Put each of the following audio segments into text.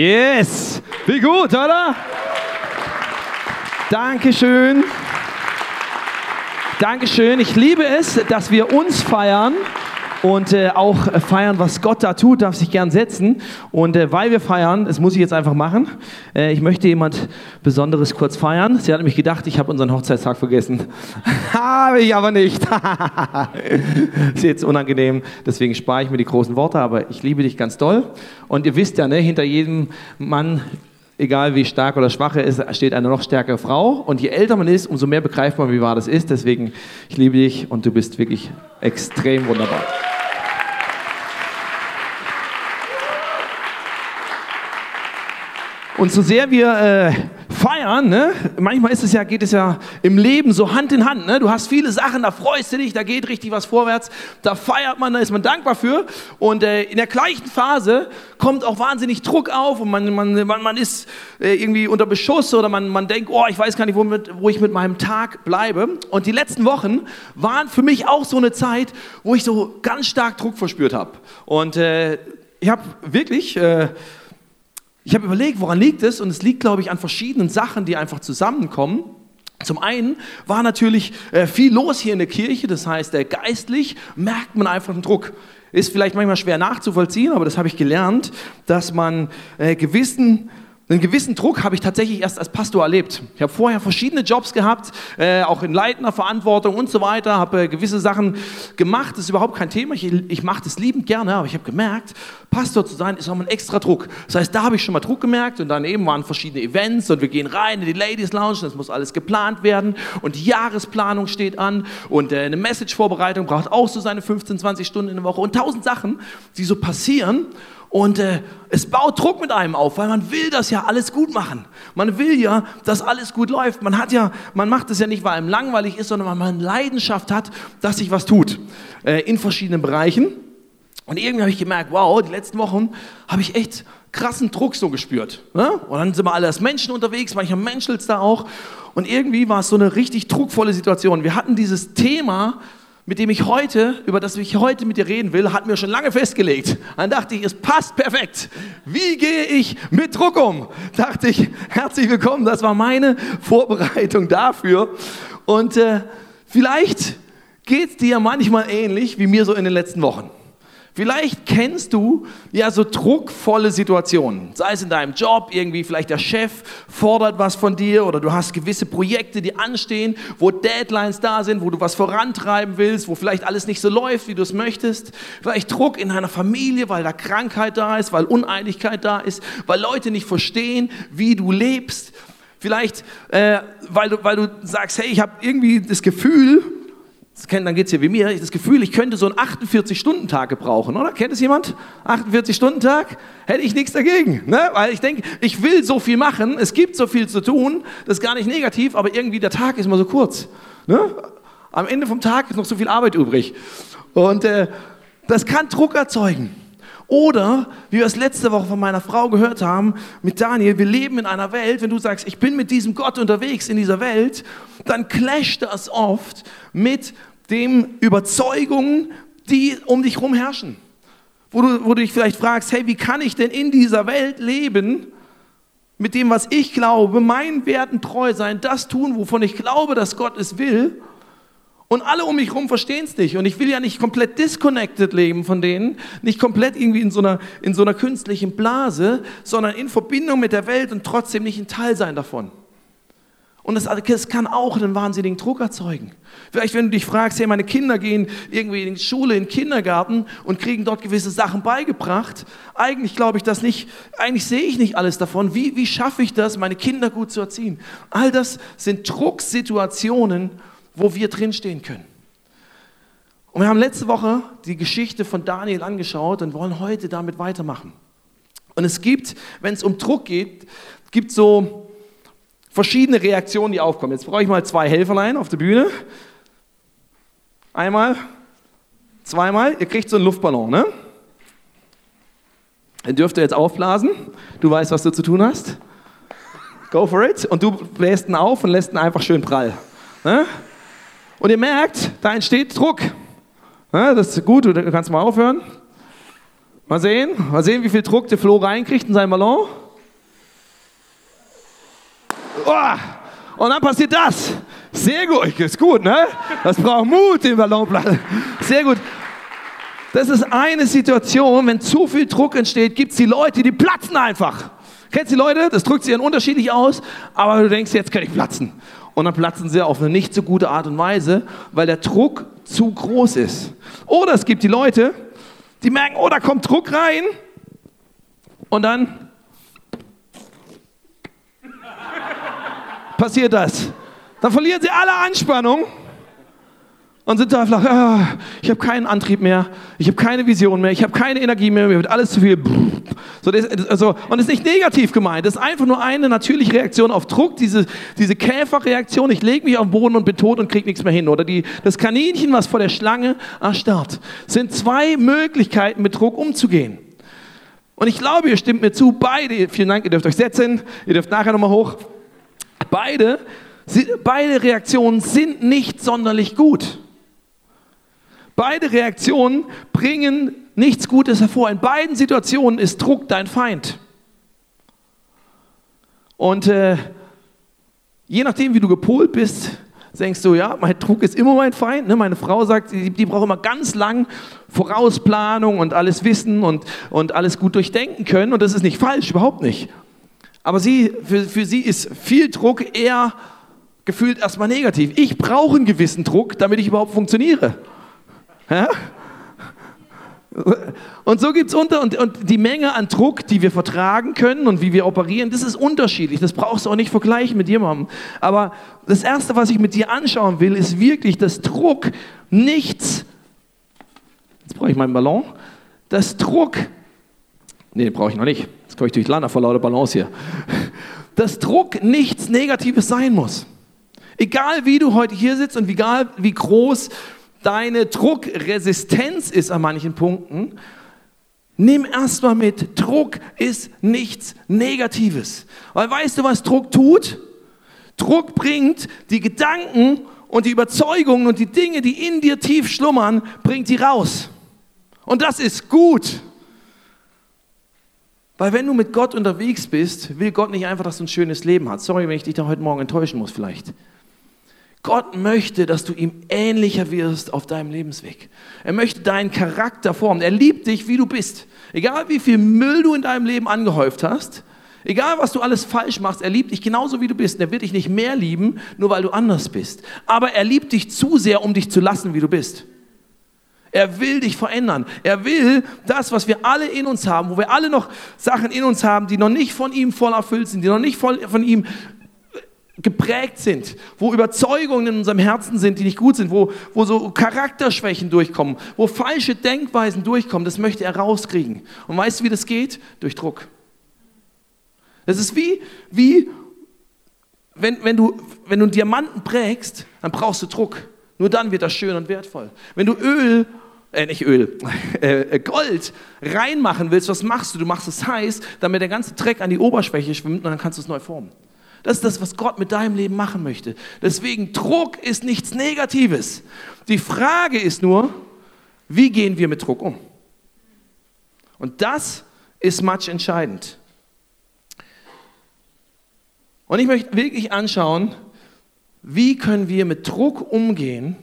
Yes! Wie gut, oder? Dankeschön. Dankeschön. Ich liebe es, dass wir uns feiern und äh, auch feiern, was Gott da tut, darf sich gern setzen. Und äh, weil wir feiern, das muss ich jetzt einfach machen, äh, ich möchte jemand Besonderes kurz feiern. Sie hat nämlich gedacht, ich habe unseren Hochzeitstag vergessen. habe ich aber nicht. ist jetzt unangenehm, deswegen spare ich mir die großen Worte, aber ich liebe dich ganz doll. Und ihr wisst ja, ne, hinter jedem Mann egal wie stark oder schwach er ist, steht eine noch stärkere Frau. Und je älter man ist, umso mehr begreift man, wie wahr das ist. Deswegen, ich liebe dich und du bist wirklich extrem wunderbar. Und so sehr wir äh, feiern, ne? manchmal ist es ja, geht es ja im Leben so Hand in Hand. Ne? Du hast viele Sachen, da freust du dich, da geht richtig was vorwärts, da feiert man, da ist man dankbar für. Und äh, in der gleichen Phase kommt auch wahnsinnig Druck auf und man, man, man, man ist äh, irgendwie unter Beschuss oder man, man denkt, oh, ich weiß gar nicht, wo, mit, wo ich mit meinem Tag bleibe. Und die letzten Wochen waren für mich auch so eine Zeit, wo ich so ganz stark Druck verspürt habe. Und äh, ich habe wirklich äh, ich habe überlegt, woran liegt es? Und es liegt, glaube ich, an verschiedenen Sachen, die einfach zusammenkommen. Zum einen war natürlich äh, viel los hier in der Kirche, das heißt, äh, geistlich merkt man einfach einen Druck. Ist vielleicht manchmal schwer nachzuvollziehen, aber das habe ich gelernt, dass man äh, gewissen einen gewissen Druck habe ich tatsächlich erst als Pastor erlebt. Ich habe vorher verschiedene Jobs gehabt, äh, auch in leitender Verantwortung und so weiter, habe äh, gewisse Sachen gemacht, das ist überhaupt kein Thema. Ich, ich mache das liebend gerne, aber ich habe gemerkt, Pastor zu sein ist auch ein extra Druck. Das heißt, da habe ich schon mal Druck gemerkt und daneben waren verschiedene Events und wir gehen rein in die Ladies Lounge, das muss alles geplant werden und die Jahresplanung steht an und äh, eine Message-Vorbereitung braucht auch so seine 15, 20 Stunden in der Woche und tausend Sachen, die so passieren und äh, es baut Druck mit einem auf, weil man will das ja alles gut machen. Man will ja, dass alles gut läuft. Man hat ja, man macht es ja nicht, weil einem langweilig ist, sondern weil man Leidenschaft hat, dass sich was tut äh, in verschiedenen Bereichen. Und irgendwie habe ich gemerkt, wow, die letzten Wochen habe ich echt krassen Druck so gespürt. Ne? Und dann sind wir alle als Menschen unterwegs, manchmal menschelt es da auch. Und irgendwie war es so eine richtig druckvolle Situation. Wir hatten dieses Thema mit dem ich heute, über das ich heute mit dir reden will, hat mir schon lange festgelegt. Dann dachte ich, es passt perfekt. Wie gehe ich mit Druck um? Dachte ich, herzlich willkommen. Das war meine Vorbereitung dafür. Und äh, vielleicht geht es dir manchmal ähnlich wie mir so in den letzten Wochen. Vielleicht kennst du ja so druckvolle Situationen, sei es in deinem Job, irgendwie vielleicht der Chef fordert was von dir oder du hast gewisse Projekte, die anstehen, wo Deadlines da sind, wo du was vorantreiben willst, wo vielleicht alles nicht so läuft, wie du es möchtest. Vielleicht Druck in deiner Familie, weil da Krankheit da ist, weil Uneinigkeit da ist, weil Leute nicht verstehen, wie du lebst. Vielleicht, äh, weil, du, weil du sagst, hey, ich habe irgendwie das Gefühl, dann geht es hier wie mir, das Gefühl, ich könnte so einen 48-Stunden-Tag gebrauchen, oder? Kennt es jemand? 48-Stunden-Tag? Hätte ich nichts dagegen, ne? weil ich denke, ich will so viel machen, es gibt so viel zu tun, das ist gar nicht negativ, aber irgendwie der Tag ist immer so kurz. Ne? Am Ende vom Tag ist noch so viel Arbeit übrig. Und äh, das kann Druck erzeugen. Oder, wie wir es letzte Woche von meiner Frau gehört haben, mit Daniel, wir leben in einer Welt, wenn du sagst, ich bin mit diesem Gott unterwegs in dieser Welt, dann clasht das oft mit den Überzeugungen, die um dich herum herrschen. Wo du, wo du dich vielleicht fragst, hey, wie kann ich denn in dieser Welt leben, mit dem, was ich glaube, meinen Werten treu sein, das tun, wovon ich glaube, dass Gott es will. Und alle um mich herum verstehen es nicht. Und ich will ja nicht komplett disconnected leben von denen, nicht komplett irgendwie in so, einer, in so einer künstlichen Blase, sondern in Verbindung mit der Welt und trotzdem nicht ein Teil sein davon. Und es kann auch einen wahnsinnigen Druck erzeugen. Vielleicht, wenn du dich fragst, hey, meine Kinder gehen irgendwie in die Schule, in den Kindergarten und kriegen dort gewisse Sachen beigebracht. Eigentlich glaube ich das nicht, eigentlich sehe ich nicht alles davon. Wie, wie schaffe ich das, meine Kinder gut zu erziehen? All das sind Drucksituationen, wo wir drinstehen können. Und wir haben letzte Woche die Geschichte von Daniel angeschaut und wollen heute damit weitermachen. Und es gibt, wenn es um Druck geht, gibt so verschiedene Reaktionen, die aufkommen. Jetzt brauche ich mal zwei Helferlein auf der Bühne. Einmal, zweimal. Ihr kriegt so einen Luftballon, ne? Den dürft ihr jetzt aufblasen. Du weißt, was du zu tun hast. Go for it. Und du bläst ihn auf und lässt ihn einfach schön prall. Ne? Und ihr merkt, da entsteht Druck. Ne? Das ist gut, du kannst mal aufhören. Mal sehen, mal sehen, wie viel Druck der Flo reinkriegt in seinen Ballon. Oh, und dann passiert das. Sehr gut, ist gut, ne? Das braucht Mut, den Ballonplatz. Sehr gut. Das ist eine Situation, wenn zu viel Druck entsteht, gibt es die Leute, die platzen einfach. Kennst du die Leute? Das drückt sich dann unterschiedlich aus, aber du denkst, jetzt kann ich platzen. Und dann platzen sie auf eine nicht so gute Art und Weise, weil der Druck zu groß ist. Oder es gibt die Leute, die merken, oh, da kommt Druck rein. Und dann passiert das. Dann verlieren sie alle Anspannung und sind da einfach, ah, ich habe keinen Antrieb mehr, ich habe keine Vision mehr, ich habe keine Energie mehr, mir wird alles zu viel. So, das, also, und es ist nicht negativ gemeint, das ist einfach nur eine natürliche Reaktion auf Druck, diese, diese Käferreaktion, ich lege mich auf den Boden und bin tot und kriege nichts mehr hin. Oder die, das Kaninchen, was vor der Schlange erstarrt. Es sind zwei Möglichkeiten, mit Druck umzugehen. Und ich glaube, ihr stimmt mir zu, beide, vielen Dank, ihr dürft euch setzen, ihr dürft nachher nochmal hoch. Beide, beide Reaktionen sind nicht sonderlich gut. Beide Reaktionen bringen nichts Gutes hervor. In beiden Situationen ist Druck dein Feind. Und äh, je nachdem, wie du gepolt bist, denkst du, ja, mein Druck ist immer mein Feind. Ne? Meine Frau sagt, die, die, braucht immer ganz lang Vorausplanung und alles wissen und, und alles gut durchdenken können. Und das ist nicht falsch, überhaupt nicht. Aber sie, für, für sie ist viel Druck eher gefühlt erstmal negativ. Ich brauche einen gewissen Druck, damit ich überhaupt funktioniere. Ja? Und so gibt es unter und, und die Menge an Druck, die wir vertragen können und wie wir operieren, das ist unterschiedlich. Das brauchst du auch nicht vergleichen mit jemandem. Aber das Erste, was ich mit dir anschauen will, ist wirklich, dass Druck nichts. Jetzt brauche ich meinen Ballon. Dass Druck. Nee, den brauche ich noch nicht. Jetzt komme ich durch Lande vor lauter Balance hier. Dass Druck nichts Negatives sein muss. Egal wie du heute hier sitzt und egal wie groß deine Druckresistenz ist an manchen Punkten, nimm erstmal mit, Druck ist nichts Negatives. Weil weißt du, was Druck tut? Druck bringt die Gedanken und die Überzeugungen und die Dinge, die in dir tief schlummern, bringt die raus. Und das ist gut. Weil wenn du mit Gott unterwegs bist, will Gott nicht einfach, dass du ein schönes Leben hast. Sorry, wenn ich dich da heute Morgen enttäuschen muss vielleicht. Gott möchte, dass du ihm ähnlicher wirst auf deinem Lebensweg. Er möchte deinen Charakter formen. Er liebt dich, wie du bist. Egal wie viel Müll du in deinem Leben angehäuft hast, egal was du alles falsch machst, er liebt dich genauso, wie du bist. er wird dich nicht mehr lieben, nur weil du anders bist. Aber er liebt dich zu sehr, um dich zu lassen, wie du bist. Er will dich verändern. Er will das, was wir alle in uns haben, wo wir alle noch Sachen in uns haben, die noch nicht von ihm voll erfüllt sind, die noch nicht voll von ihm geprägt sind, wo Überzeugungen in unserem Herzen sind, die nicht gut sind, wo, wo so Charakterschwächen durchkommen, wo falsche Denkweisen durchkommen, das möchte er rauskriegen. Und weißt du, wie das geht? Durch Druck. Das ist wie, wie wenn, wenn, du, wenn du einen Diamanten prägst, dann brauchst du Druck. Nur dann wird das schön und wertvoll. Wenn du Öl, äh, nicht Öl, äh, Gold reinmachen willst, was machst du? Du machst es heiß, damit der ganze Dreck an die Oberschwäche schwimmt und dann kannst du es neu formen. Das ist das, was Gott mit deinem Leben machen möchte. Deswegen, Druck ist nichts Negatives. Die Frage ist nur, wie gehen wir mit Druck um? Und das ist much entscheidend. Und ich möchte wirklich anschauen, wie können wir mit Druck umgehen,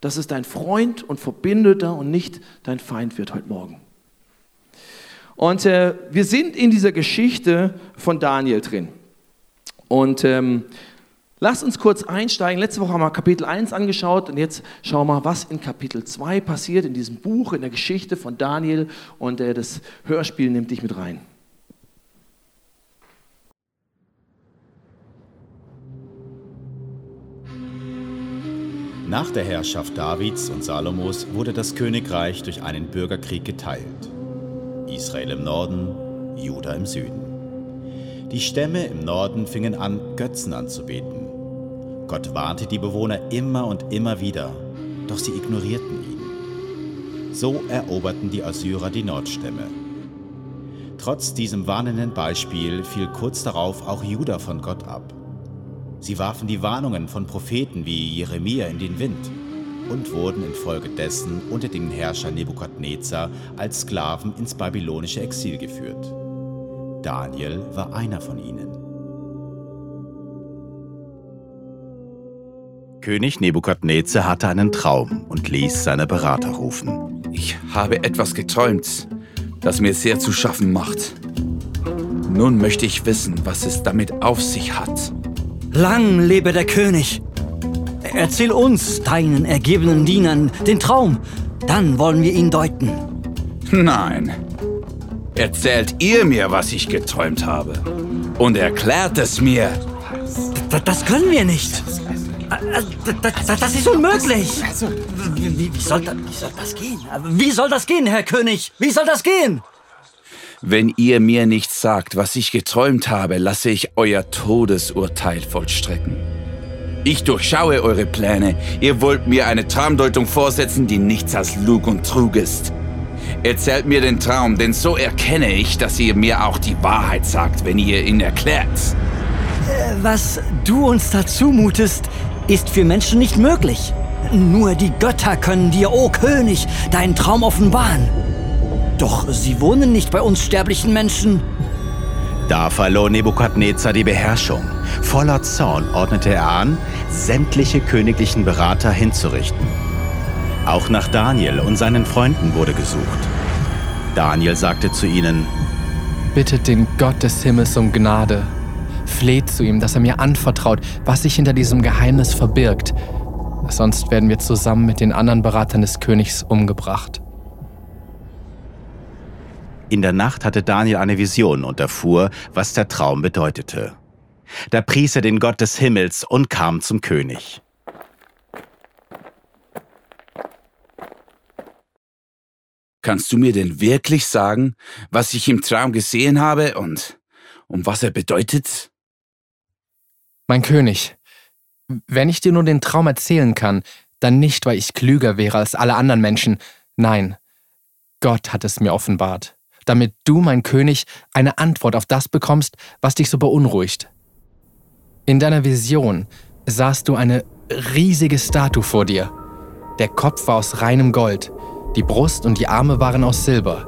dass es dein Freund und Verbündeter und nicht dein Feind wird heute Morgen. Und äh, wir sind in dieser Geschichte von Daniel drin. Und ähm, lasst uns kurz einsteigen. Letzte Woche haben wir Kapitel 1 angeschaut und jetzt schauen wir mal, was in Kapitel 2 passiert, in diesem Buch, in der Geschichte von Daniel. Und äh, das Hörspiel nimmt dich mit rein. Nach der Herrschaft Davids und Salomos wurde das Königreich durch einen Bürgerkrieg geteilt. Israel im Norden, Juda im Süden. Die Stämme im Norden fingen an, Götzen anzubeten. Gott warnte die Bewohner immer und immer wieder, doch sie ignorierten ihn. So eroberten die Assyrer die Nordstämme. Trotz diesem warnenden Beispiel fiel kurz darauf auch Juda von Gott ab. Sie warfen die Warnungen von Propheten wie Jeremia in den Wind. und wurden infolgedessen unter den Herrscher Nebukadnezar als Sklaven ins babylonische Exil geführt. Daniel war einer von ihnen. König Nebukadnezar hatte einen Traum und ließ seine Berater rufen. Ich habe etwas geträumt, das mir sehr zu schaffen macht. Nun möchte ich wissen, was es damit auf sich hat. Lang lebe der König! Erzähl uns, deinen ergebenen Dienern, den Traum. Dann wollen wir ihn deuten. Nein. Erzählt ihr mir, was ich geträumt habe. Und erklärt es mir. D das können wir nicht. Das ist unmöglich. Wie, wie, soll das, wie soll das gehen? Wie soll das gehen, Herr König? Wie soll das gehen? Wenn ihr mir nicht sagt, was ich geträumt habe, lasse ich euer Todesurteil vollstrecken. Ich durchschaue eure Pläne. Ihr wollt mir eine Traumdeutung vorsetzen, die nichts als Lug und Trug ist. Erzählt mir den Traum, denn so erkenne ich, dass ihr mir auch die Wahrheit sagt, wenn ihr ihn erklärt. Äh, was du uns dazu mutest, ist für Menschen nicht möglich. Nur die Götter können dir, o oh König, deinen Traum offenbaren. Doch sie wohnen nicht bei uns sterblichen Menschen. Da verlor Nebukadnezar die Beherrschung. Voller Zorn ordnete er an, sämtliche königlichen Berater hinzurichten. Auch nach Daniel und seinen Freunden wurde gesucht. Daniel sagte zu ihnen, Bittet den Gott des Himmels um Gnade. Fleht zu ihm, dass er mir anvertraut, was sich hinter diesem Geheimnis verbirgt. Sonst werden wir zusammen mit den anderen Beratern des Königs umgebracht. In der Nacht hatte Daniel eine Vision und erfuhr, was der Traum bedeutete. Da pries er den Gott des Himmels und kam zum König. Kannst du mir denn wirklich sagen, was ich im Traum gesehen habe und um was er bedeutet? Mein König, wenn ich dir nur den Traum erzählen kann, dann nicht, weil ich klüger wäre als alle anderen Menschen. Nein, Gott hat es mir offenbart damit du, mein König, eine Antwort auf das bekommst, was dich so beunruhigt. In deiner Vision sahst du eine riesige Statue vor dir. Der Kopf war aus reinem Gold, die Brust und die Arme waren aus Silber,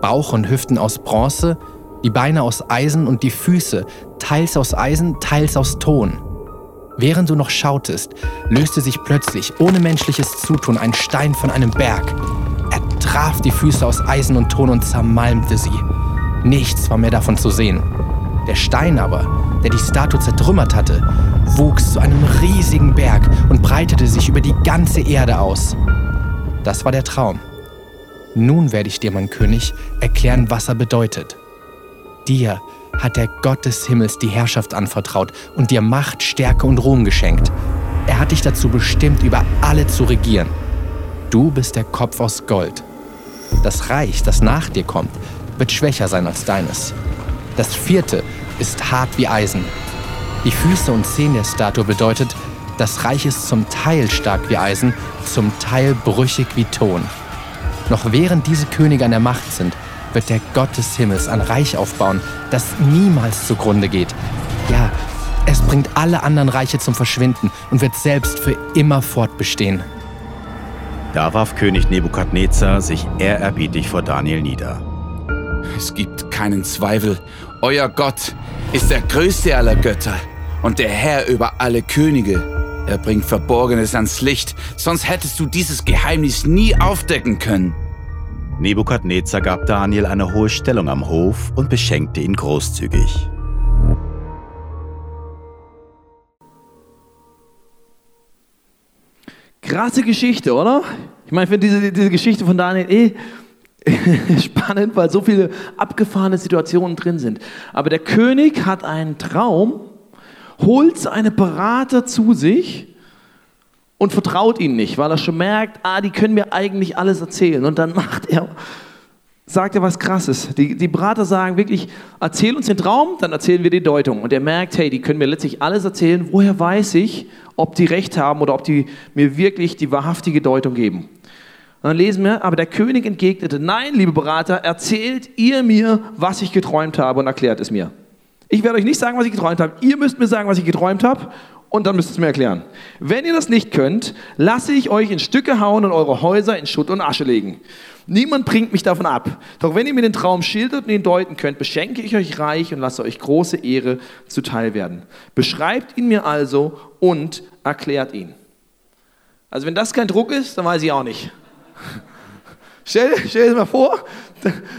Bauch und Hüften aus Bronze, die Beine aus Eisen und die Füße, teils aus Eisen, teils aus Ton. Während du noch schautest, löste sich plötzlich ohne menschliches Zutun ein Stein von einem Berg, traf die Füße aus Eisen und Ton und zermalmte sie. Nichts war mehr davon zu sehen. Der Stein aber, der die Statue zertrümmert hatte, wuchs zu einem riesigen Berg und breitete sich über die ganze Erde aus. Das war der Traum. Nun werde ich dir, mein König, erklären, was er bedeutet. Dir hat der Gott des Himmels die Herrschaft anvertraut und dir Macht, Stärke und Ruhm geschenkt. Er hat dich dazu bestimmt, über alle zu regieren. Du bist der Kopf aus Gold. Das Reich, das nach dir kommt, wird schwächer sein als deines. Das vierte ist hart wie Eisen. Die Füße und Zehen der Statue bedeutet, das Reich ist zum Teil stark wie Eisen, zum Teil brüchig wie Ton. Noch während diese Könige an der Macht sind, wird der Gott des Himmels ein Reich aufbauen, das niemals zugrunde geht. Ja, es bringt alle anderen Reiche zum Verschwinden und wird selbst für immer fortbestehen. Da warf König Nebukadnezar sich ehrerbietig vor Daniel nieder. Es gibt keinen Zweifel, euer Gott ist der größte aller Götter und der Herr über alle Könige. Er bringt Verborgenes ans Licht, sonst hättest du dieses Geheimnis nie aufdecken können. Nebukadnezar gab Daniel eine hohe Stellung am Hof und beschenkte ihn großzügig. Krasse Geschichte, oder? Ich meine, ich finde diese, diese Geschichte von Daniel eh spannend, weil so viele abgefahrene Situationen drin sind. Aber der König hat einen Traum, holt seine Berater zu sich und vertraut ihnen nicht, weil er schon merkt, ah, die können mir eigentlich alles erzählen. Und dann macht er sagt er was Krasses. Die, die Berater sagen wirklich, erzähl uns den Traum, dann erzählen wir die Deutung. Und er merkt, hey, die können mir letztlich alles erzählen. Woher weiß ich, ob die recht haben oder ob die mir wirklich die wahrhaftige Deutung geben? Und dann lesen wir, aber der König entgegnete, nein, liebe Berater, erzählt ihr mir, was ich geträumt habe und erklärt es mir. Ich werde euch nicht sagen, was ich geträumt habe. Ihr müsst mir sagen, was ich geträumt habe Und dann müsst ihr es mir erklären. Wenn ihr das nicht könnt, lasse ich euch in Stücke hauen und eure Häuser in Schutt und Asche legen. Niemand bringt mich davon ab. Doch wenn ihr mir den Traum schildert und ihn deuten könnt, beschenke ich euch reich und lasse euch große Ehre zuteil werden. Beschreibt ihn mir also und erklärt ihn. Also wenn das kein Druck ist, dann weiß ich auch nicht. Stell, stell dir mal vor,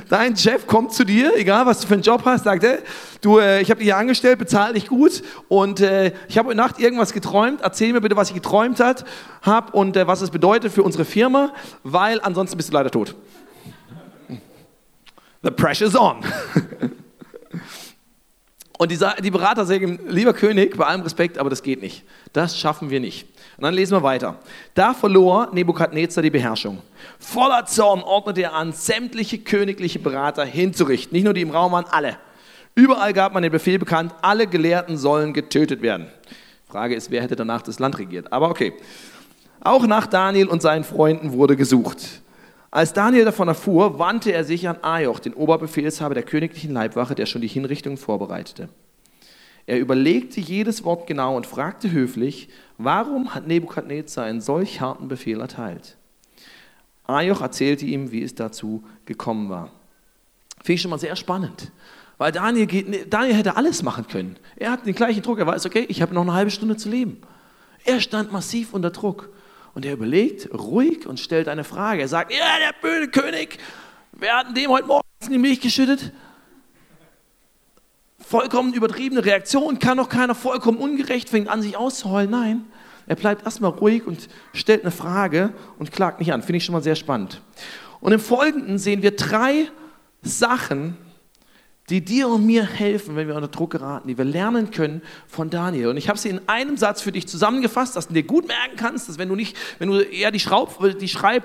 dein Chef kommt zu dir, egal was du für einen Job hast, sagt er, du, äh, ich habe dich hier angestellt, bezahle dich gut und äh, ich habe heute Nacht irgendwas geträumt, erzähl mir bitte, was ich geträumt habe und äh, was es bedeutet für unsere Firma, weil ansonsten bist du leider tot. The pressure's on. Und die, die Berater sagen, lieber König, bei allem Respekt, aber das geht nicht. Das schaffen wir nicht. Und dann lesen wir weiter. Da verlor Nebukadnezar die Beherrschung. Voller Zorn ordnete er an, sämtliche königliche Berater hinzurichten. Nicht nur die im Raum waren, alle. Überall gab man den Befehl bekannt, alle Gelehrten sollen getötet werden. Frage ist, wer hätte danach das Land regiert? Aber okay. Auch nach Daniel und seinen Freunden wurde gesucht. Als Daniel davon erfuhr, wandte er sich an Ajoch, den Oberbefehlshaber der königlichen Leibwache, der schon die Hinrichtung vorbereitete. Er überlegte jedes Wort genau und fragte höflich, warum hat Nebukadnezar einen solch harten Befehl erteilt? Ajoch erzählte ihm, wie es dazu gekommen war. Finde ich schon mal sehr spannend. Weil Daniel, geht, Daniel hätte alles machen können. Er hat den gleichen Druck. Er weiß, okay, ich habe noch eine halbe Stunde zu leben. Er stand massiv unter Druck. Und er überlegt ruhig und stellt eine Frage. Er sagt, ja, der böse König, wer hat dem heute Morgen die Milch geschüttet? Vollkommen übertriebene Reaktion, kann doch keiner vollkommen ungerecht, fängt an, sich auszuheulen. Nein, er bleibt erstmal ruhig und stellt eine Frage und klagt nicht an. Finde ich schon mal sehr spannend. Und im Folgenden sehen wir drei Sachen, die dir und mir helfen, wenn wir unter Druck geraten, die wir lernen können von Daniel. Und ich habe sie in einem Satz für dich zusammengefasst, dass du dir gut merken kannst, dass wenn du nicht, wenn du eher die, Schraub, die Schreib,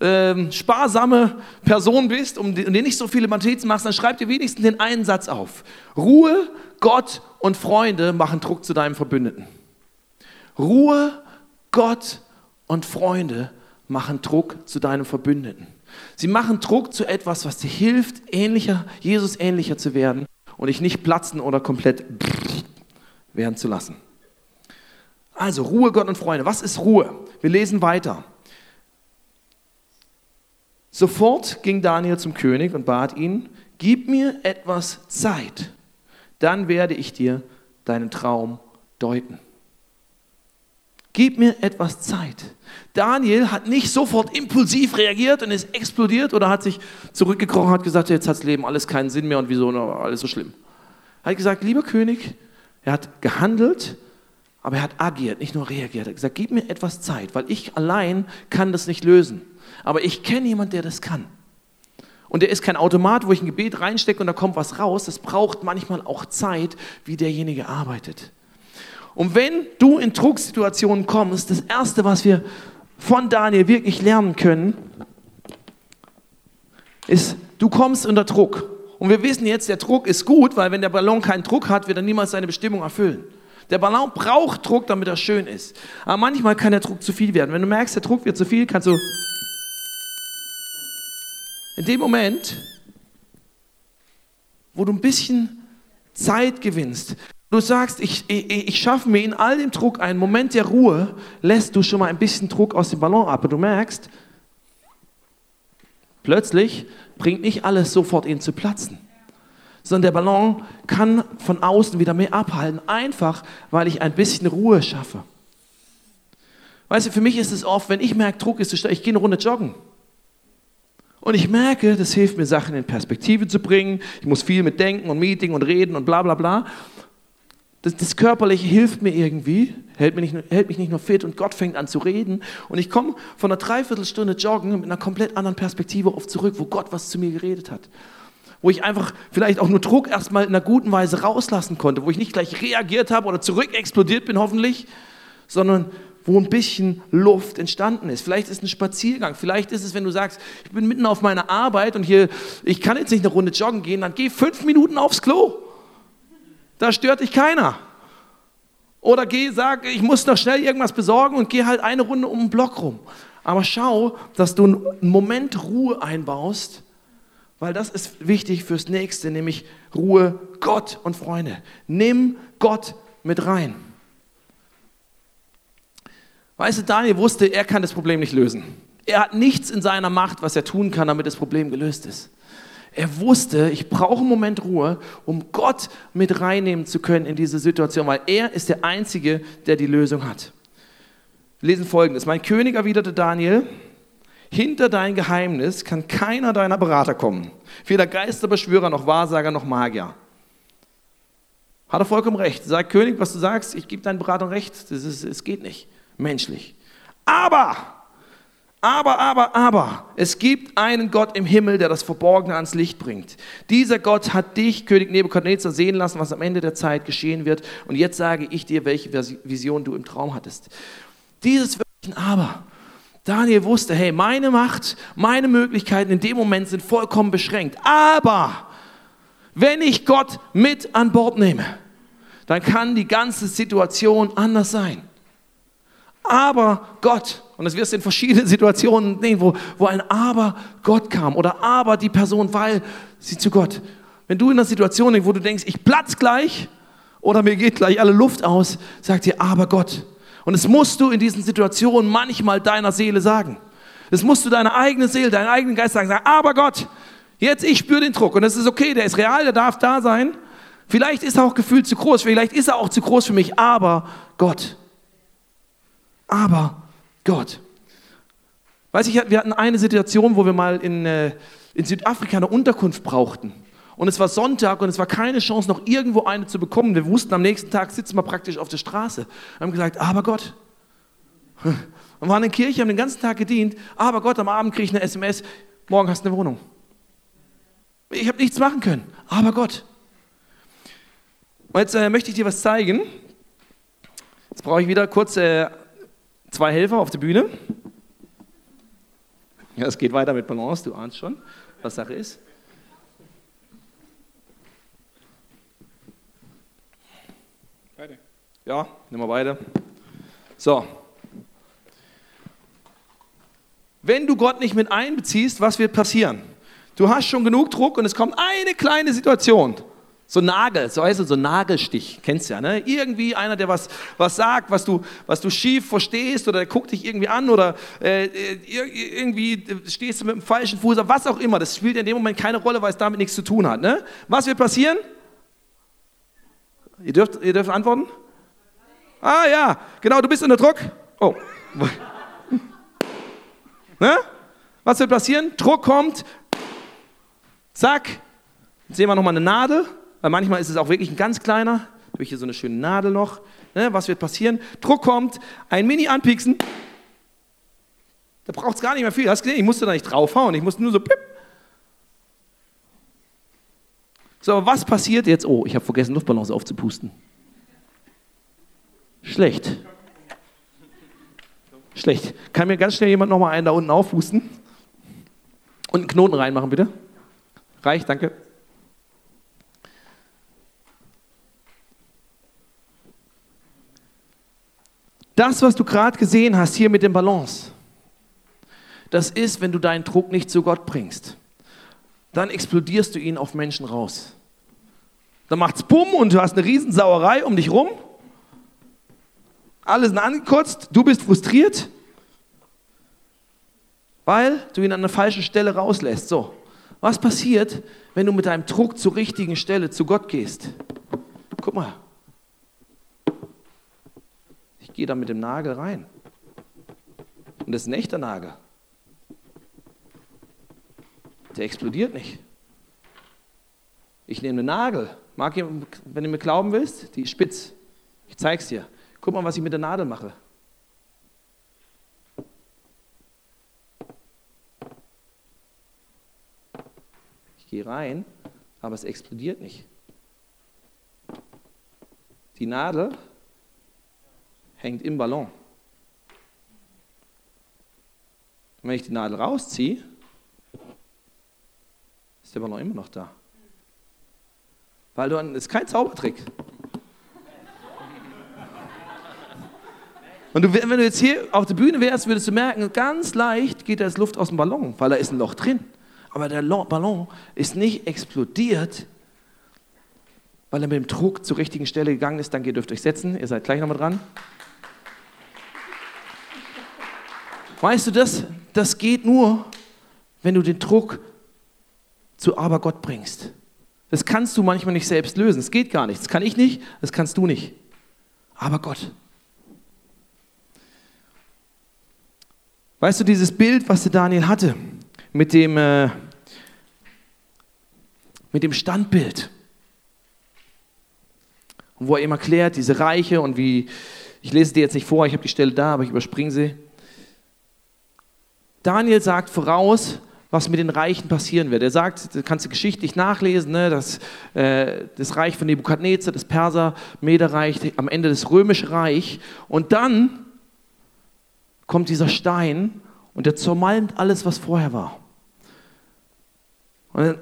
äh, sparsame Person bist und dir nicht so viele Notizen machst, dann schreib dir wenigstens den einen Satz auf. Ruhe, Gott und Freunde machen Druck zu deinem Verbündeten. Ruhe, Gott und Freunde machen Druck zu deinem Verbündeten. Sie machen Druck zu etwas, was dir hilft, ähnlicher, Jesus ähnlicher zu werden und dich nicht platzen oder komplett werden zu lassen. Also Ruhe, Gott und Freunde. Was ist Ruhe? Wir lesen weiter. Sofort ging Daniel zum König und bat ihn, gib mir etwas Zeit, dann werde ich dir deinen Traum deuten. Gib mir etwas Zeit. Daniel hat nicht sofort impulsiv reagiert und ist explodiert oder hat sich zurückgekrochen und hat gesagt, jetzt hat das Leben alles keinen Sinn mehr und wieso alles so schlimm. Er hat gesagt, lieber König, er hat gehandelt, aber er hat agiert, nicht nur reagiert. Er hat gesagt, gib mir etwas Zeit, weil ich allein kann das nicht lösen. Aber ich kenne jemanden, der das kann. Und der ist kein Automat, wo ich ein Gebet reinstecke und da kommt was raus. Das braucht manchmal auch Zeit, wie derjenige arbeitet. Und wenn du in Drucksituationen kommst, das Erste, was wir von Daniel wirklich lernen können, ist, du kommst unter Druck. Und wir wissen jetzt, der Druck ist gut, weil wenn der Ballon keinen Druck hat, wird er niemals seine Bestimmung erfüllen. Der Ballon braucht Druck, damit er schön ist. Aber manchmal kann der Druck zu viel werden. Wenn du merkst, der Druck wird zu viel, kannst du in dem Moment, wo du ein bisschen Zeit gewinnst, Du sagst, ich, ich, ich schaffe mir in all dem Druck einen Moment der Ruhe, lässt du schon mal ein bisschen Druck aus dem Ballon ab. Und du merkst, plötzlich bringt nicht alles sofort ihn zu platzen, sondern der Ballon kann von außen wieder mehr abhalten, einfach weil ich ein bisschen Ruhe schaffe. Weißt du, für mich ist es oft, wenn ich merke, Druck ist zu stark, ich gehe eine Runde joggen. Und ich merke, das hilft mir, Sachen in Perspektive zu bringen. Ich muss viel mit denken und Meeting und reden und bla bla bla das, das Körperliche hilft mir irgendwie, hält mich, nicht, hält mich nicht nur fit und Gott fängt an zu reden. Und ich komme von einer Dreiviertelstunde Joggen mit einer komplett anderen Perspektive auf zurück, wo Gott was zu mir geredet hat. Wo ich einfach vielleicht auch nur Druck erstmal in einer guten Weise rauslassen konnte, wo ich nicht gleich reagiert habe oder zurück explodiert bin hoffentlich, sondern wo ein bisschen Luft entstanden ist. Vielleicht ist es ein Spaziergang, vielleicht ist es, wenn du sagst, ich bin mitten auf meiner Arbeit und hier, ich kann jetzt nicht eine Runde joggen gehen, dann geh fünf Minuten aufs Klo. Da stört dich keiner. Oder geh, sag, ich muss noch schnell irgendwas besorgen und geh halt eine Runde um den Block rum. Aber schau, dass du einen Moment Ruhe einbaust, weil das ist wichtig fürs nächste, nämlich Ruhe, Gott und Freunde. Nimm Gott mit rein. Weißt du, Daniel wusste, er kann das Problem nicht lösen. Er hat nichts in seiner Macht, was er tun kann, damit das Problem gelöst ist. Er wusste, ich brauche einen Moment Ruhe, um Gott mit reinnehmen zu können in diese Situation, weil er ist der Einzige, der die Lösung hat. Wir lesen folgendes. Mein König erwiderte Daniel, hinter dein Geheimnis kann keiner deiner Berater kommen. Weder Geisterbeschwörer noch Wahrsager noch Magier. Hat er vollkommen recht. Sag König, was du sagst, ich gebe deinen Beratern recht. Es geht nicht. Menschlich. Aber, aber, aber, aber, es gibt einen Gott im Himmel, der das Verborgene ans Licht bringt. Dieser Gott hat dich, König Nebukadnezar, sehen lassen, was am Ende der Zeit geschehen wird. Und jetzt sage ich dir, welche Vision du im Traum hattest. Dieses wirklichen Aber Daniel wusste, hey, meine Macht, meine Möglichkeiten in dem Moment sind vollkommen beschränkt. Aber wenn ich Gott mit an Bord nehme, dann kann die ganze Situation anders sein. Aber Gott, und das wirst du in verschiedenen Situationen nehmen, wo, wo ein Aber Gott kam oder Aber die Person, weil sie zu Gott. Wenn du in einer Situation denkst, wo du denkst, ich platz gleich oder mir geht gleich alle Luft aus, sagt dir Aber Gott. Und das musst du in diesen Situationen manchmal deiner Seele sagen. Das musst du deiner eigenen Seele, deinen eigenen Geist sagen. sagen aber Gott, jetzt ich spüre den Druck und das ist okay, der ist real, der darf da sein. Vielleicht ist er auch gefühlt zu groß, vielleicht ist er auch zu groß für mich, aber Gott. Aber Gott. Weiß ich, wir hatten eine Situation, wo wir mal in, äh, in Südafrika eine Unterkunft brauchten. Und es war Sonntag und es war keine Chance, noch irgendwo eine zu bekommen. Wir wussten, am nächsten Tag sitzen wir praktisch auf der Straße. Wir haben gesagt, aber Gott. Wir waren in der Kirche, haben den ganzen Tag gedient, aber Gott, am Abend kriege ich eine SMS, morgen hast du eine Wohnung. Ich habe nichts machen können, aber Gott. Und jetzt äh, möchte ich dir was zeigen. Jetzt brauche ich wieder kurz äh, zwei Helfer auf der Bühne. Ja, es geht weiter mit Balance, du ahnst schon, was Sache ist. Ja, nehmen wir beide. So. Wenn du Gott nicht mit einbeziehst, was wird passieren? Du hast schon genug Druck und es kommt eine kleine Situation. So Nagel, so heißt es, so Nagelstich, kennst du ja, ne? Irgendwie einer, der was, was sagt, was du, was du schief verstehst oder der guckt dich irgendwie an oder äh, irgendwie stehst du mit dem falschen Fuß, was auch immer. Das spielt in dem Moment keine Rolle, weil es damit nichts zu tun hat. Ne? Was wird passieren? Ihr dürft, ihr dürft antworten? Ah ja, genau, du bist unter Druck. Oh. ne? Was wird passieren? Druck kommt. Zack. Jetzt sehen wir nochmal eine Nadel, weil manchmal ist es auch wirklich ein ganz kleiner. Habe ich hier so eine schöne Nadel noch. Ne? Was wird passieren? Druck kommt, ein Mini anpieksen. Da braucht es gar nicht mehr viel. Hast du gesehen? Ich musste da nicht draufhauen. Ich musste nur so pipp. So, aber was passiert jetzt? Oh, ich habe vergessen, Luftballons aufzupusten. Schlecht. Schlecht. Kann mir ganz schnell jemand nochmal einen da unten aufhusten? Und einen Knoten reinmachen, bitte. Reicht, danke. Das, was du gerade gesehen hast hier mit dem Balance, das ist, wenn du deinen Druck nicht zu Gott bringst. Dann explodierst du ihn auf Menschen raus. Dann macht's Bumm und du hast eine Riesensauerei um dich rum alle sind angekotzt, du bist frustriert, weil du ihn an der falschen Stelle rauslässt. So, was passiert, wenn du mit deinem Druck zur richtigen Stelle zu Gott gehst? Guck mal. Gehe da mit dem Nagel rein. Und das ist ein echter Nagel. Der explodiert nicht. Ich nehme einen Nagel. Marc, wenn du mir glauben willst, die ist spitz. Ich zeig's dir. Guck mal, was ich mit der Nadel mache. Ich gehe rein, aber es explodiert nicht. Die Nadel hängt im Ballon. Und wenn ich die Nadel rausziehe, ist der Ballon immer noch da. Weil du, das ist kein Zaubertrick. Und du, wenn du jetzt hier auf der Bühne wärst, würdest du merken, ganz leicht geht das Luft aus dem Ballon, weil da ist ein Loch drin. Aber der Ballon ist nicht explodiert, weil er mit dem Druck zur richtigen Stelle gegangen ist. Danke, ihr euch setzen. Ihr seid gleich nochmal dran. Weißt du, das, das geht nur, wenn du den Druck zu aber Gott bringst. Das kannst du manchmal nicht selbst lösen. Es geht gar nicht. Das kann ich nicht, das kannst du nicht. Aber Gott. Weißt du, dieses Bild, was der Daniel hatte, mit dem, äh, mit dem Standbild, wo er ihm erklärt, diese Reiche und wie, ich lese dir jetzt nicht vor, ich habe die Stelle da, aber ich überspringe sie. Daniel sagt voraus, was mit den Reichen passieren wird. Er sagt, das kannst du geschichtlich nachlesen, ne, dass äh, das Reich von Nebukadnezar, das Perser, Mederreich, am Ende das römische Reich. Und dann kommt dieser Stein und der zermalmt alles, was vorher war. Und,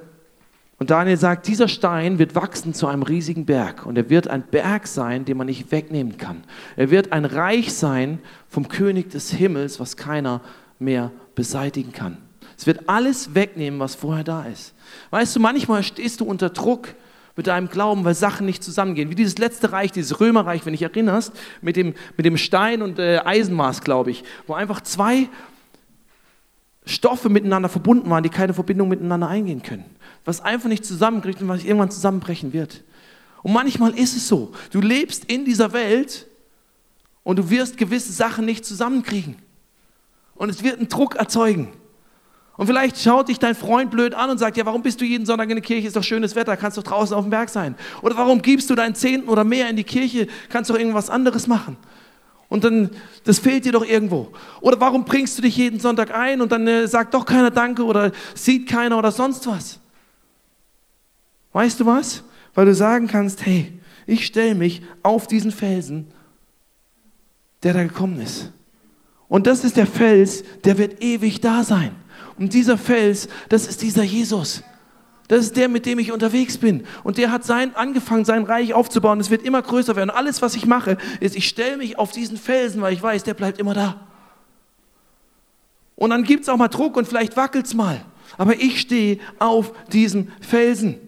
und Daniel sagt, dieser Stein wird wachsen zu einem riesigen Berg und er wird ein Berg sein, den man nicht wegnehmen kann. Er wird ein Reich sein vom König des Himmels, was keiner mehr beseitigen kann. Es wird alles wegnehmen, was vorher da ist. Weißt du, manchmal stehst du unter Druck mit deinem Glauben, weil Sachen nicht zusammengehen. Wie dieses letzte Reich, dieses Römerreich, wenn du dich erinnerst, mit dem, mit dem Stein und äh, Eisenmaß, glaube ich, wo einfach zwei Stoffe miteinander verbunden waren, die keine Verbindung miteinander eingehen können. Was einfach nicht zusammenkriegt und was irgendwann zusammenbrechen wird. Und manchmal ist es so. Du lebst in dieser Welt und du wirst gewisse Sachen nicht zusammenkriegen. Und es wird einen Druck erzeugen. Und vielleicht schaut dich dein Freund blöd an und sagt, ja, warum bist du jeden Sonntag in der Kirche? Ist doch schönes Wetter, kannst doch draußen auf dem Berg sein. Oder warum gibst du deinen Zehnten oder mehr in die Kirche? Kannst doch irgendwas anderes machen. Und dann, das fehlt dir doch irgendwo. Oder warum bringst du dich jeden Sonntag ein und dann äh, sagt doch keiner Danke oder sieht keiner oder sonst was? Weißt du was? Weil du sagen kannst, hey, ich stelle mich auf diesen Felsen, der da gekommen ist. Und das ist der Fels, der wird ewig da sein. Und dieser Fels, das ist dieser Jesus. Das ist der, mit dem ich unterwegs bin. Und der hat sein, angefangen, sein Reich aufzubauen. Es wird immer größer werden. Und alles, was ich mache, ist, ich stelle mich auf diesen Felsen, weil ich weiß, der bleibt immer da. Und dann gibt es auch mal Druck und vielleicht wackelt es mal. Aber ich stehe auf diesem Felsen.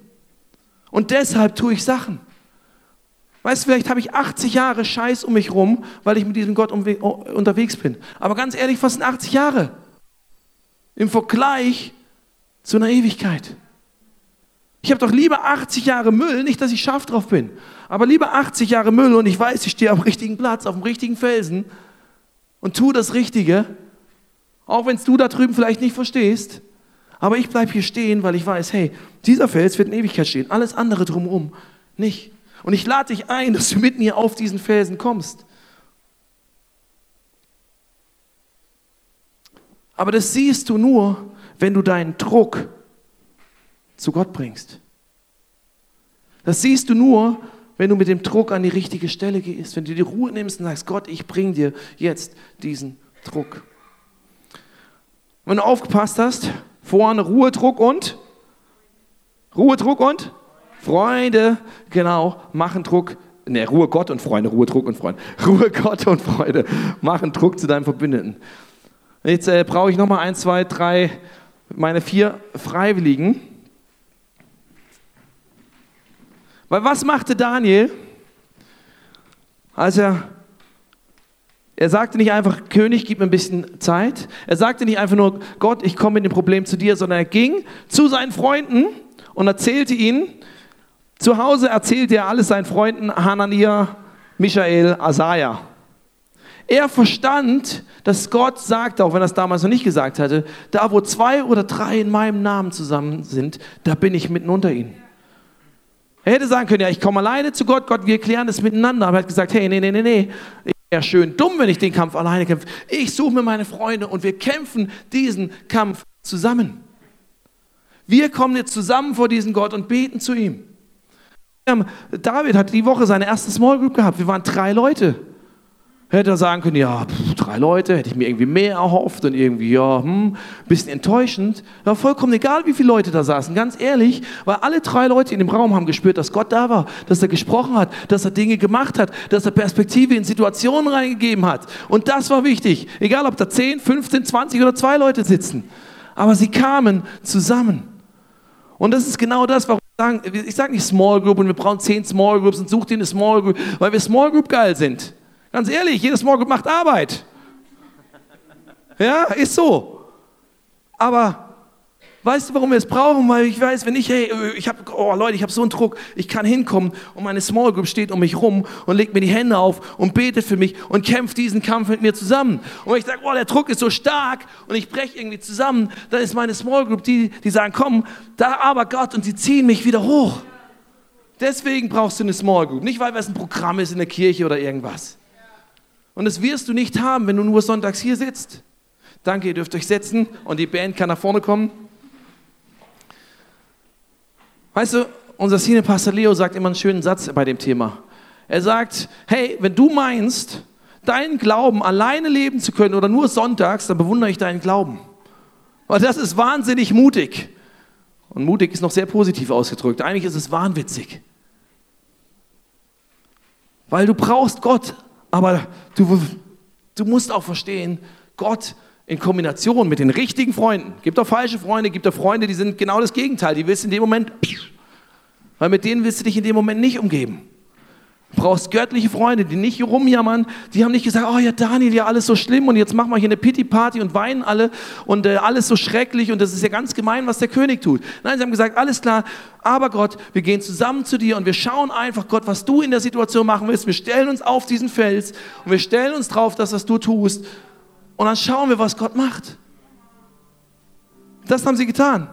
Und deshalb tue ich Sachen. Weißt du, vielleicht habe ich 80 Jahre Scheiß um mich rum, weil ich mit diesem Gott unterwegs bin. Aber ganz ehrlich, was sind 80 Jahre? im Vergleich zu einer Ewigkeit. Ich habe doch lieber 80 Jahre Müll, nicht, dass ich scharf drauf bin, aber lieber 80 Jahre Müll und ich weiß, ich stehe am richtigen Platz, auf dem richtigen Felsen und tue das Richtige, auch wenn es du da drüben vielleicht nicht verstehst. Aber ich bleibe hier stehen, weil ich weiß, hey, dieser Fels wird in Ewigkeit stehen, alles andere drumherum nicht. Und ich lade dich ein, dass du mit mir auf diesen Felsen kommst. Aber das siehst du nur, wenn du deinen Druck zu Gott bringst. Das siehst du nur, wenn du mit dem Druck an die richtige Stelle gehst, wenn du die Ruhe nimmst und sagst, Gott, ich bring dir jetzt diesen Druck. Wenn du aufgepasst hast, vorne Ruhe, Druck und Ruhe, Druck und Freunde, genau, machen Druck. Ne, Ruhe Gott und Freunde, Ruhe, Druck und Freunde. Ruhe Gott und Freunde machen Druck zu deinem Verbündeten. Jetzt äh, brauche ich nochmal ein, zwei, drei, meine vier Freiwilligen. Weil was machte Daniel, als er, er sagte nicht einfach, König, gib mir ein bisschen Zeit. Er sagte nicht einfach nur, Gott, ich komme mit dem Problem zu dir, sondern er ging zu seinen Freunden und erzählte ihnen, zu Hause erzählte er alles seinen Freunden, Hanania, Michael, Asaja. Er verstand, dass Gott sagt, auch wenn er es damals noch nicht gesagt hatte, da wo zwei oder drei in meinem Namen zusammen sind, da bin ich mitten unter ihnen. Er hätte sagen können, ja, ich komme alleine zu Gott, Gott, wir klären es miteinander. Aber er hat gesagt, hey, nee, nee, nee, nee, wäre schön dumm, wenn ich den Kampf alleine kämpfe. Ich suche mir meine Freunde und wir kämpfen diesen Kampf zusammen. Wir kommen jetzt zusammen vor diesen Gott und beten zu ihm. David hat die Woche seine erste Small Group gehabt. Wir waren drei Leute. Hätte er sagen können, ja, pff, drei Leute, hätte ich mir irgendwie mehr erhofft und irgendwie, ja, hm, bisschen enttäuschend. Ja, vollkommen egal, wie viele Leute da saßen, ganz ehrlich, weil alle drei Leute in dem Raum haben gespürt, dass Gott da war, dass er gesprochen hat, dass er Dinge gemacht hat, dass er Perspektive in Situationen reingegeben hat. Und das war wichtig, egal ob da 10, 15, 20 oder zwei Leute sitzen. Aber sie kamen zusammen. Und das ist genau das, warum ich sage, ich sage nicht Small Group und wir brauchen zehn Small Groups und such dir eine Small Group, weil wir Small Group geil sind. Ganz ehrlich, jedes Morgen macht Arbeit. Ja, ist so. Aber Weißt du, warum wir es brauchen? Weil ich weiß, wenn ich, hey, ich habe, oh Leute, ich habe so einen Druck, ich kann hinkommen und meine Small Group steht um mich rum und legt mir die Hände auf und betet für mich und kämpft diesen Kampf mit mir zusammen. Und wenn ich sage, oh, der Druck ist so stark und ich breche irgendwie zusammen, dann ist meine Small Group die, die sagen, komm, da aber Gott und sie ziehen mich wieder hoch. Deswegen brauchst du eine Small Group, nicht weil es ein Programm ist in der Kirche oder irgendwas. Und das wirst du nicht haben, wenn du nur sonntags hier sitzt. Danke, ihr dürft euch setzen und die Band kann nach vorne kommen. Weißt du, unser Senior Pastor Leo sagt immer einen schönen Satz bei dem Thema. Er sagt, hey, wenn du meinst, deinen Glauben alleine leben zu können oder nur sonntags, dann bewundere ich deinen Glauben. Weil das ist wahnsinnig mutig. Und mutig ist noch sehr positiv ausgedrückt. Eigentlich ist es wahnwitzig. Weil du brauchst Gott, aber du, du musst auch verstehen, Gott in Kombination mit den richtigen Freunden. Gibt auch falsche Freunde, gibt auch Freunde, die sind genau das Gegenteil. Die willst du in dem Moment, weil mit denen willst du dich in dem Moment nicht umgeben. Du brauchst göttliche Freunde, die nicht rumjammern, die haben nicht gesagt, oh ja Daniel, ja alles so schlimm und jetzt machen wir hier eine Pity-Party und weinen alle und äh, alles so schrecklich und das ist ja ganz gemein, was der König tut. Nein, sie haben gesagt, alles klar, aber Gott, wir gehen zusammen zu dir und wir schauen einfach, Gott, was du in der Situation machen willst. Wir stellen uns auf diesen Fels und wir stellen uns drauf, dass was du tust und dann schauen wir, was Gott macht. Das haben sie getan.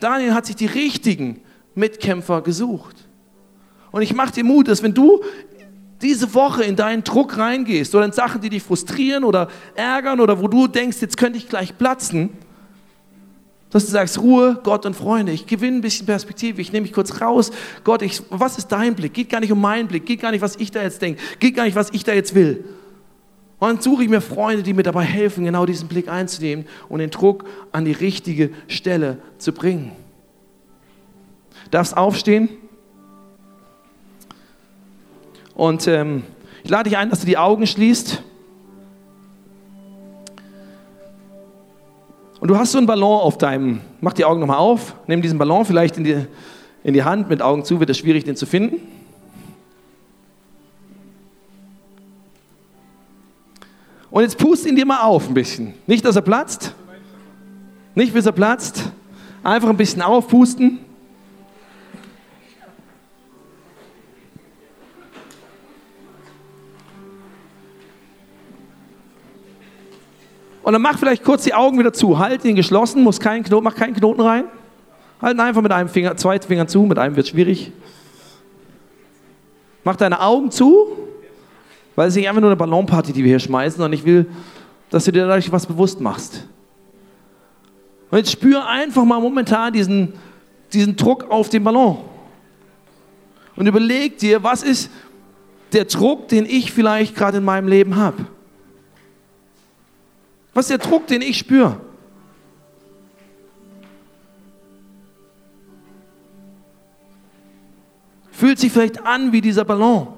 Daniel hat sich die richtigen Mitkämpfer gesucht. Und ich mache dir Mut, dass wenn du diese Woche in deinen Druck reingehst oder in Sachen, die dich frustrieren oder ärgern oder wo du denkst, jetzt könnte ich gleich platzen, dass du sagst, Ruhe, Gott und Freunde, ich gewinne ein bisschen Perspektive, ich nehme mich kurz raus. Gott, ich, was ist dein Blick? Geht gar nicht um meinen Blick, geht gar nicht, was ich da jetzt denke, geht gar nicht, was ich da jetzt will. Und dann suche ich mir Freunde, die mir dabei helfen, genau diesen Blick einzunehmen und den Druck an die richtige Stelle zu bringen. Darfst aufstehen? Und ähm, ich lade dich ein, dass du die Augen schließt. Und du hast so einen Ballon auf deinem, mach die Augen nochmal auf, nimm diesen Ballon vielleicht in die, in die Hand, mit Augen zu wird es schwierig, den zu finden. Und jetzt pust ihn dir mal auf ein bisschen. Nicht, dass er platzt. Nicht, bis er platzt. Einfach ein bisschen aufpusten. Und dann mach vielleicht kurz die Augen wieder zu. Halt ihn geschlossen, muss keinen Knoten, mach keinen Knoten rein. Halt ihn einfach mit einem Finger, zwei Fingern zu, mit einem wird schwierig. Mach deine Augen zu weil es ist nicht einfach nur eine Ballonparty, die wir hier schmeißen, sondern ich will, dass du dir dadurch was bewusst machst. Und jetzt spür einfach mal momentan diesen, diesen Druck auf den Ballon. Und überleg dir, was ist der Druck, den ich vielleicht gerade in meinem Leben habe? Was ist der Druck, den ich spüre? Fühlt sich vielleicht an wie dieser Ballon.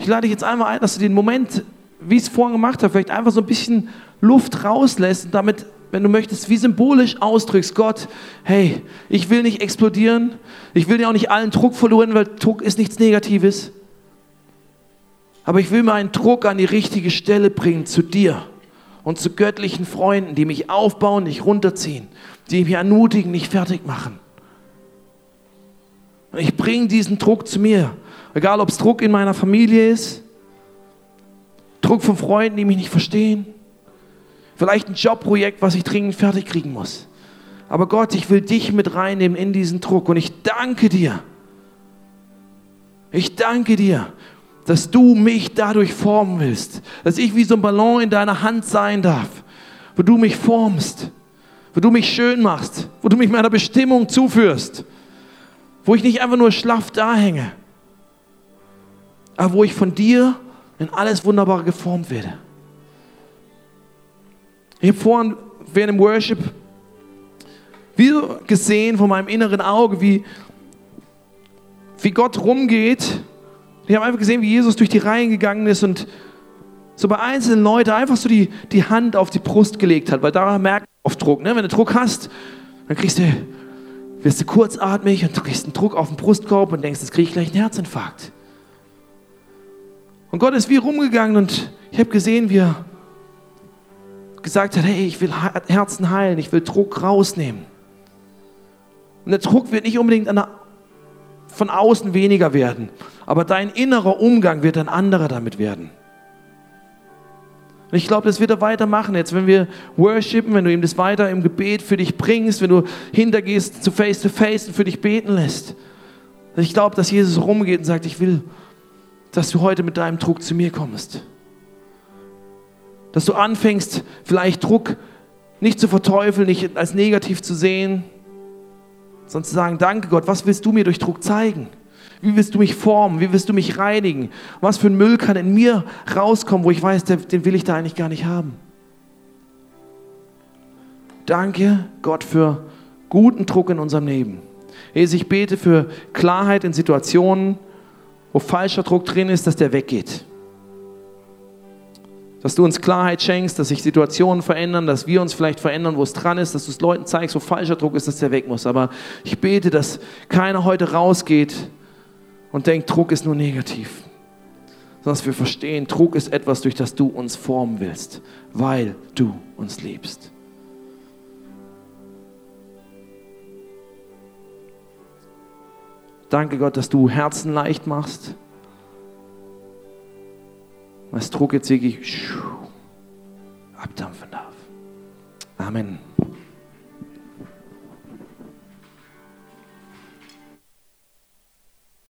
Ich lade dich jetzt einmal ein, dass du den Moment, wie ich es vorhin gemacht habe, vielleicht einfach so ein bisschen Luft rauslässt und damit, wenn du möchtest, wie symbolisch ausdrückst, Gott, hey, ich will nicht explodieren, ich will dir auch nicht allen Druck verloren, weil Druck ist nichts Negatives. Aber ich will meinen Druck an die richtige Stelle bringen, zu dir und zu göttlichen Freunden, die mich aufbauen, nicht runterziehen, die mich ermutigen, nicht fertig machen. Ich bringe diesen Druck zu mir Egal, ob es Druck in meiner Familie ist, Druck von Freunden, die mich nicht verstehen, vielleicht ein Jobprojekt, was ich dringend fertig kriegen muss. Aber Gott, ich will dich mit reinnehmen in diesen Druck und ich danke dir. Ich danke dir, dass du mich dadurch formen willst, dass ich wie so ein Ballon in deiner Hand sein darf, wo du mich formst, wo du mich schön machst, wo du mich meiner Bestimmung zuführst, wo ich nicht einfach nur schlaff da hänge, wo ich von dir in alles Wunderbare geformt werde. Ich habe vorhin während dem Worship wie gesehen von meinem inneren Auge, wie, wie Gott rumgeht. Ich habe einfach gesehen, wie Jesus durch die Reihen gegangen ist und so bei einzelnen Leuten einfach so die, die Hand auf die Brust gelegt hat, weil da merkt man oft Druck. Ne? Wenn du Druck hast, dann kriegst du, wirst du kurzatmig und du kriegst einen Druck auf den Brustkorb und denkst, jetzt kriege ich gleich einen Herzinfarkt. Und Gott ist wie rumgegangen und ich habe gesehen, wie er gesagt hat, hey, ich will Herzen heilen, ich will Druck rausnehmen. Und der Druck wird nicht unbedingt der, von außen weniger werden, aber dein innerer Umgang wird ein anderer damit werden. Und ich glaube, das wird er weitermachen jetzt, wenn wir worshipen, wenn du ihm das weiter im Gebet für dich bringst, wenn du hintergehst zu Face to Face und für dich beten lässt. Ich glaube, dass Jesus rumgeht und sagt, ich will, dass du heute mit deinem Druck zu mir kommst. Dass du anfängst, vielleicht Druck nicht zu verteufeln, nicht als negativ zu sehen, sondern zu sagen, danke Gott, was willst du mir durch Druck zeigen? Wie willst du mich formen? Wie willst du mich reinigen? Was für ein Müll kann in mir rauskommen, wo ich weiß, den will ich da eigentlich gar nicht haben? Danke Gott für guten Druck in unserem Leben. Jesus, ich bete für Klarheit in Situationen, wo falscher Druck drin ist, dass der weggeht. Dass du uns Klarheit schenkst, dass sich Situationen verändern, dass wir uns vielleicht verändern, wo es dran ist, dass du es Leuten zeigst, wo falscher Druck ist, dass der weg muss. Aber ich bete, dass keiner heute rausgeht und denkt, Druck ist nur negativ. Sondern dass wir verstehen, Druck ist etwas, durch das du uns formen willst, weil du uns liebst. Danke Gott, dass du Herzen leicht machst. Was Druck jetzt wirklich abdampfen darf. Amen.